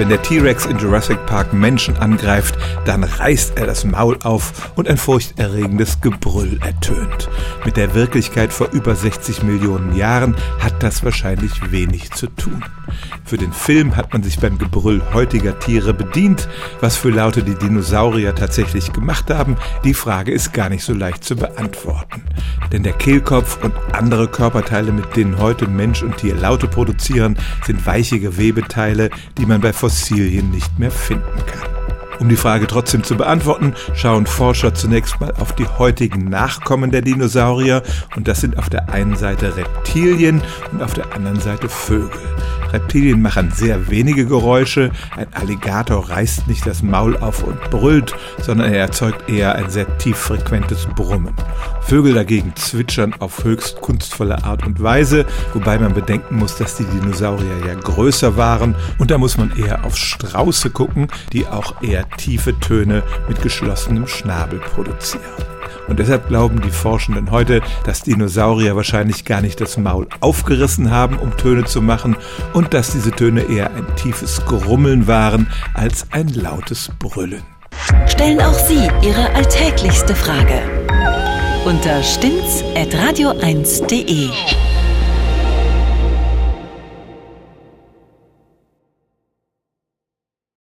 Wenn der T-Rex in Jurassic Park Menschen angreift, dann reißt er das Maul auf und ein furchterregendes Gebrüll ertönt. Mit der Wirklichkeit vor über 60 Millionen Jahren hat das wahrscheinlich wenig zu tun. Für den Film hat man sich beim Gebrüll heutiger Tiere bedient. Was für Laute die Dinosaurier tatsächlich gemacht haben, die Frage ist gar nicht so leicht zu beantworten. Denn der Kehlkopf und andere Körperteile, mit denen heute Mensch und Tier Laute produzieren, sind weiche Gewebeteile, die man bei Fossilien nicht mehr finden kann. Um die Frage trotzdem zu beantworten, schauen Forscher zunächst mal auf die heutigen Nachkommen der Dinosaurier und das sind auf der einen Seite Reptilien und auf der anderen Seite Vögel. Reptilien machen sehr wenige Geräusche. Ein Alligator reißt nicht das Maul auf und brüllt, sondern er erzeugt eher ein sehr tieffrequentes Brummen. Vögel dagegen zwitschern auf höchst kunstvolle Art und Weise, wobei man bedenken muss, dass die Dinosaurier ja größer waren und da muss man eher auf Strauße gucken, die auch eher tiefe Töne mit geschlossenem Schnabel produzieren. Und deshalb glauben die Forschenden heute, dass Dinosaurier wahrscheinlich gar nicht das Maul aufgerissen haben, um Töne zu machen, und dass diese Töne eher ein tiefes Grummeln waren als ein lautes Brüllen. Stellen auch Sie Ihre alltäglichste Frage unter stimmt's.radio1.de.